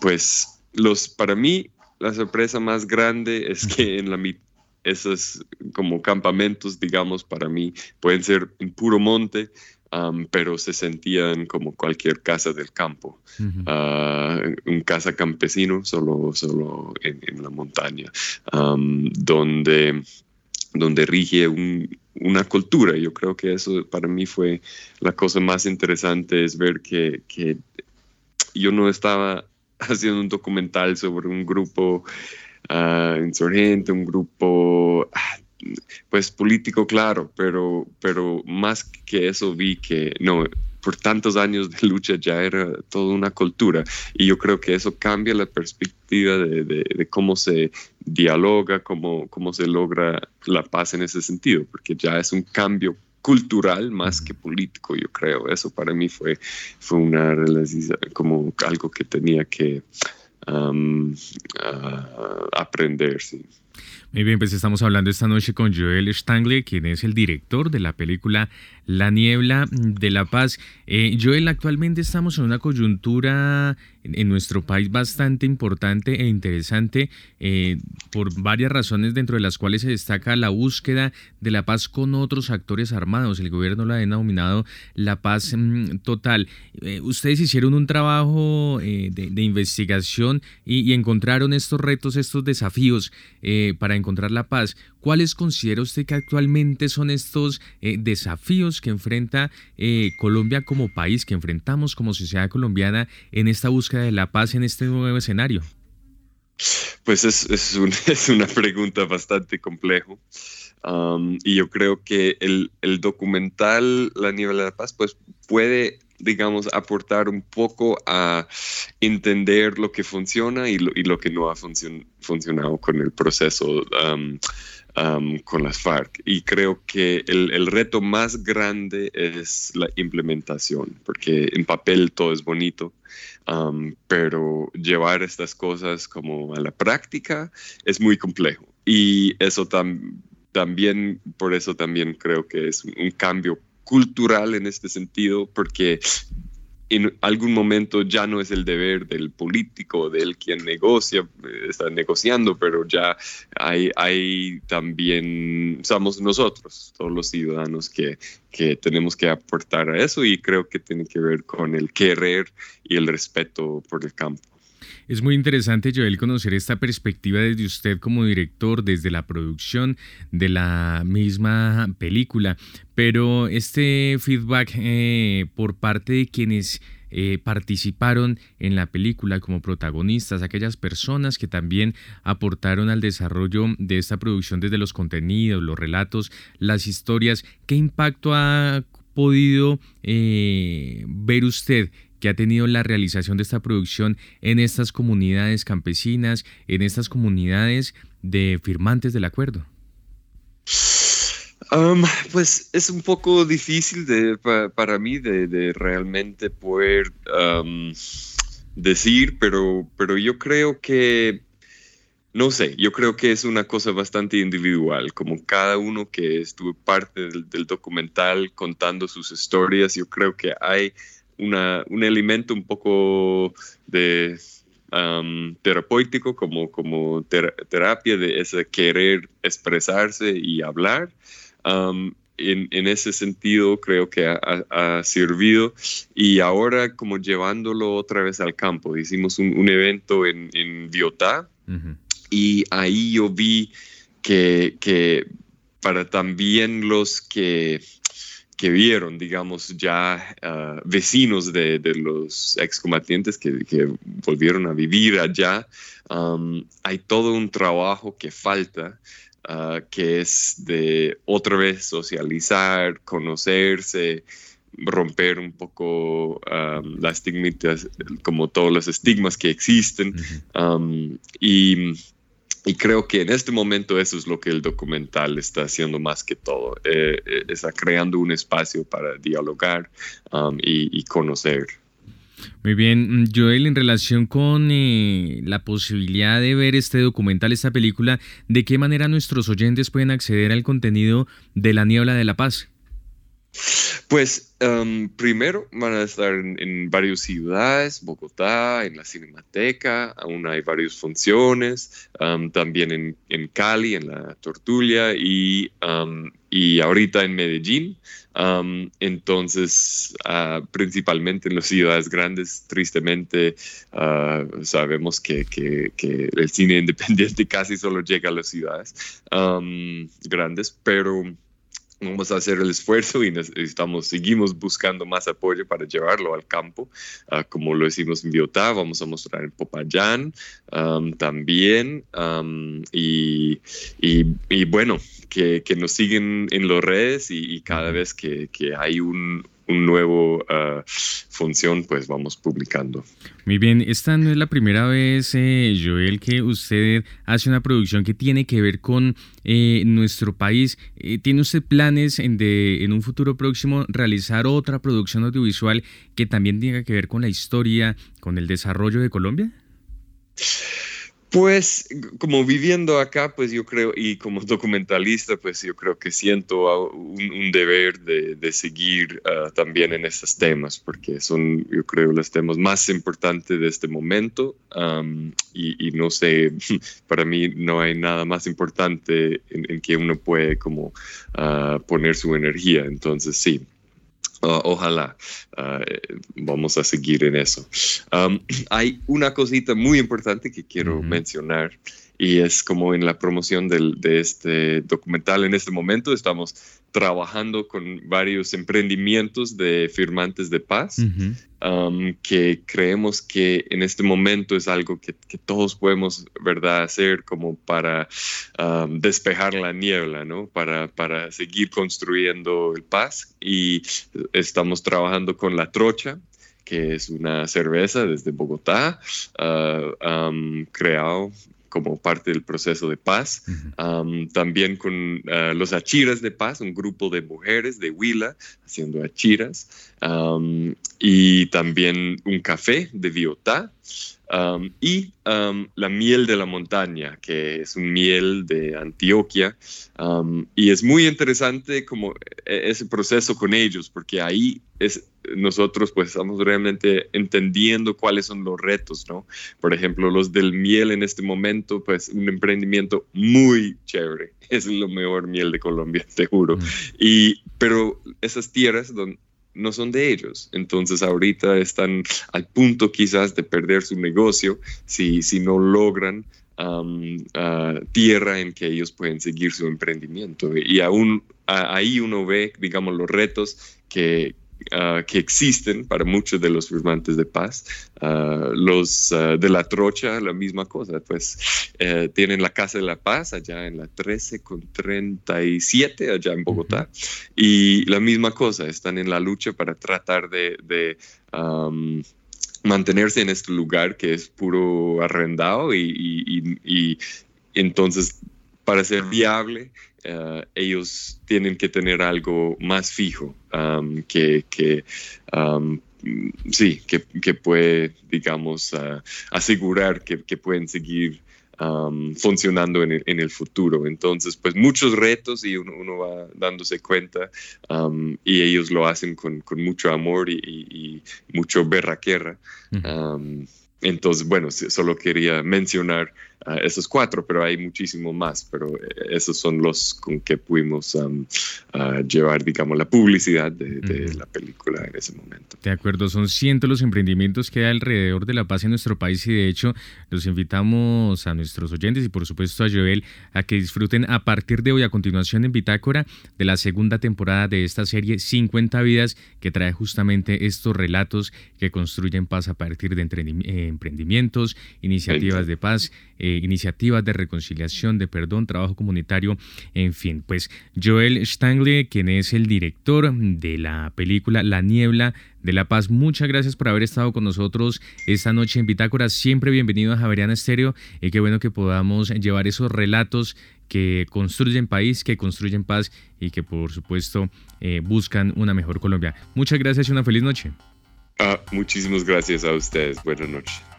pues los, para mí la sorpresa más grande es que en la esos como campamentos, digamos, para mí pueden ser en puro monte, pero se sentían como cualquier casa del campo, ah, un casa campesino solo, solo en, la montaña, donde, donde rige una cultura. Yo creo que eso para mí fue la cosa más interesante, es ver que, que yo no estaba haciendo un documental sobre un grupo uh, insurgente, un grupo ah, pues político, claro, pero, pero más que eso vi que no, por tantos años de lucha ya era toda una cultura. Y yo creo que eso cambia la perspectiva de, cómo se dialoga, cómo, cómo se logra la paz en ese sentido, porque ya es un cambio cultural más que político, yo creo. Eso para mí fue, fue una como algo que tenía que um, aprender. Sí. Muy bien, pues estamos hablando esta noche con Joel Stangley, quien es el director de la película La Niebla de la Paz. Eh, Joel, actualmente estamos en una coyuntura en nuestro país bastante importante e interesante eh, por varias razones dentro de las cuales se destaca la búsqueda de la paz con otros actores armados. El gobierno la ha denominado la paz mm, total. Eh, ustedes hicieron un trabajo de, investigación y, encontraron estos retos, estos desafíos para encontrar la paz. ¿Cuáles considera usted que actualmente son estos eh, desafíos que enfrenta eh, Colombia como país, que enfrentamos como sociedad colombiana en esta búsqueda de la paz en este nuevo escenario? Pues es, una pregunta bastante compleja. Y yo creo que el, documental La Niebla de la Paz pues puede digamos, aportar un poco a entender lo que funciona y lo, que no ha funcionado con el proceso um, con las FARC. Y creo que el, reto más grande es la implementación, porque en papel todo es bonito, um, pero llevar estas cosas como a la práctica es muy complejo. Y eso también, por eso también creo que es un cambio cultural en este sentido, porque en algún momento ya no es el deber del político, del quien negocia, eh, está negociando, pero ya hay, también, somos nosotros, todos los ciudadanos que, que tenemos que aportar a eso y creo que tiene que ver con el querer y el respeto por el campo. Es muy interesante, Joel, conocer esta perspectiva desde usted como director, desde la producción de la misma película, pero este feedback eh, por parte de quienes eh, participaron en la película como protagonistas, aquellas personas que también aportaron al desarrollo de esta producción desde los contenidos, los relatos, las historias, ¿qué impacto ha podido eh, ver usted que ha tenido la realización de esta producción en estas comunidades campesinas, en estas comunidades de firmantes del acuerdo? Um, pues es un poco difícil para mí de, realmente poder um, decir, pero, pero yo creo que, no sé, yo creo que es una cosa bastante individual, como cada uno que estuvo parte del documental contando sus historias, yo creo que hay un elemento un poco de um, terapéutico, como, como terapia de ese querer expresarse y hablar. Um, en, ese sentido creo que ha, servido. Y ahora como llevándolo otra vez al campo, hicimos un, evento en, en Biotá. Y ahí yo vi que, que para también los que que vieron, digamos, ya ah, vecinos de, los excombatientes que, que, volvieron a vivir allá, hay todo un trabajo que falta, ah, que es de otra vez socializar, conocerse, romper un poco las estigmas, como todos los estigmas que existen. y y creo que en este momento eso es lo que el documental está haciendo más que todo, eh, eh, está creando un espacio para dialogar um, y, conocer. Muy bien, Joel, en relación con eh, la posibilidad de ver este documental, esta película, ¿de qué manera nuestros oyentes pueden acceder al contenido de La Niebla de la Paz? Pues um, primero van a estar en, varias ciudades, Bogotá, en la Cinemateca, aún hay varias funciones, um, también en, Cali, en la Tortulia y, um, y ahorita en Medellín. entonces, uh, principalmente en las ciudades grandes, tristemente uh, sabemos que, que, el cine independiente casi solo llega a las ciudades grandes, pero vamos a hacer el esfuerzo y necesitamos, seguimos buscando más apoyo para llevarlo al campo, ah, como lo hicimos en Biotá, vamos a mostrar en Popayán también, y, y, bueno, que, que, nos siguen en las redes y, cada vez que, que hay un, un nuevo uh, función, pues vamos publicando. Muy bien, esta no es la primera vez, eh, Joel, que usted hace una producción que tiene que ver con eh, nuestro país. Eh, ¿Tiene usted planes en, de, en un futuro próximo realizar otra producción audiovisual que también tenga que ver con la historia, con el desarrollo de Colombia? Pues como viviendo acá, pues yo creo, y como documentalista, pues yo creo que siento un, deber de, seguir ah, también en estos temas, porque son, yo creo, los temas más importantes de este momento. y, no sé, para mí no hay nada más importante en, que uno puede como uh, poner su energía. Entonces, sí, Ah, ojalá. Ah, vamos a seguir en eso. hay una cosita muy importante que quiero mencionar y es como en la promoción de este documental en este momento. Estamos trabajando con varios emprendimientos de firmantes de paz um, que creemos que en este momento es algo que, todos podemos verdad hacer como para um, despejar la niebla no para, para seguir construyendo el paz. Y estamos trabajando con la trocha que es una cerveza desde Bogotá, uh, um, creado como parte del proceso de paz. también con ah, los Achiras de Paz, un grupo de mujeres de Huila haciendo achiras. y también un café de Biotá. Y la miel de la montaña, que es un miel de Antioquia. y es muy interesante como e, ese proceso con ellos, porque ahí es, nosotros pues estamos realmente entendiendo cuáles son los retos, ¿no? Por ejemplo, los del miel en este momento, pues un emprendimiento muy chévere. Es lo mejor miel de Colombia, te juro. Y, pero esas tierras no son de ellos. Entonces ahorita están al punto quizás de perder su negocio si, si no logran tierra en que ellos pueden seguir su emprendimiento. Y aún ahí uno ve, digamos, los retos que, Ah, que existen para muchos de los firmantes de paz. Ah, los ah, de la trocha, la misma cosa, pues eh, tienen la Casa de la Paz allá en la 13 con 37, allá en Bogotá, y la misma cosa, están en la lucha para tratar de... mantenerse en este lugar que es puro arrendado y entonces para ser viable eh, ellos tienen que tener algo más fijo um, que, um, sí, que, puede, digamos, uh, asegurar que, pueden seguir um, funcionando en el, futuro. Entonces, pues muchos retos y uno, va dándose cuenta y ellos lo hacen con, mucho amor y, mucho berraquera. entonces, bueno, solo quería mencionar esos cuatro, pero hay muchísimo más, pero eh, esos son los con que pudimos um, llevar, digamos, la publicidad de, la película en ese momento. De acuerdo, son cientos los emprendimientos que hay alrededor de la paz en nuestro país y de hecho los invitamos a nuestros oyentes y por supuesto a Joel a que disfruten a partir de hoy a continuación en Bitácora de la segunda temporada de esta serie 50 vidas que trae justamente estos relatos que construyen paz a partir de eh, emprendimientos, iniciativas de paz. Eh, iniciativas de reconciliación, de perdón, trabajo comunitario, en fin. Pues Joel Stanley, quien es el director de la película La Niebla de la Paz, muchas gracias por haber estado con nosotros esta noche en Bitácora. Siempre bienvenido a Javeriana Estéreo y qué bueno que podamos llevar esos relatos que construyen país, que construyen paz y que por supuesto eh, buscan una mejor Colombia. Muchas gracias y una feliz noche. Ah, muchísimas gracias a ustedes. Buenas noches.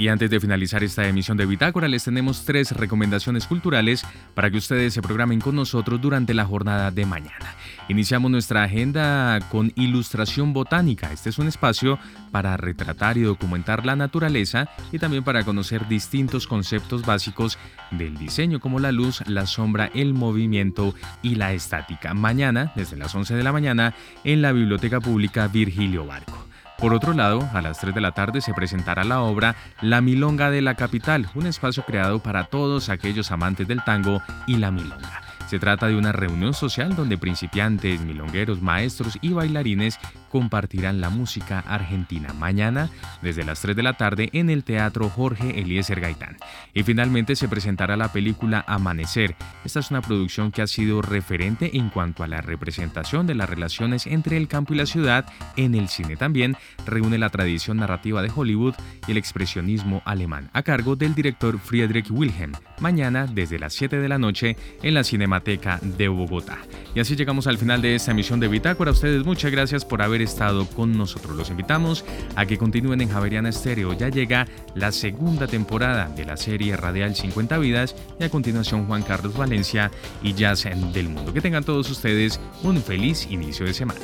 Y antes de finalizar esta emisión de Bitácora, les tenemos tres recomendaciones culturales para que ustedes se programen con nosotros durante la jornada de mañana. Iniciamos nuestra agenda con Ilustración Botánica. Este es un espacio para retratar y documentar la naturaleza y también para conocer distintos conceptos básicos del diseño como la luz, la sombra, el movimiento y la estática. Mañana, desde las 11 de la mañana, en la Biblioteca Pública Virgilio Barco. Por otro lado, a las 3 de la tarde se presentará la obra La Milonga de la Capital, un espacio creado para todos aquellos amantes del tango y la milonga. Se trata de una reunión social donde principiantes, milongueros, maestros y bailarines compartirán la música argentina mañana desde las 3 de la tarde en el Teatro Jorge Eliezer Gaitán. Y finalmente se presentará la película Amanecer. Esta es una producción que ha sido referente en cuanto a la representación de las relaciones entre el campo y la ciudad en el cine también reúne la tradición narrativa de Hollywood y el expresionismo alemán, a cargo del director Friedrich Wilhelm, mañana desde las 7 de la noche en la Cinemateca de Bogotá. Y así llegamos al final de esta emisión de Bitácora. Ustedes muchas gracias por estado con nosotros. Los invitamos a que continúen en Javeriana Estéreo. Ya llega la segunda temporada de la serie radial 50 vidas y a continuación Juan Carlos Valencia y Jazz del Mundo. Que tengan todos ustedes un feliz inicio de semana.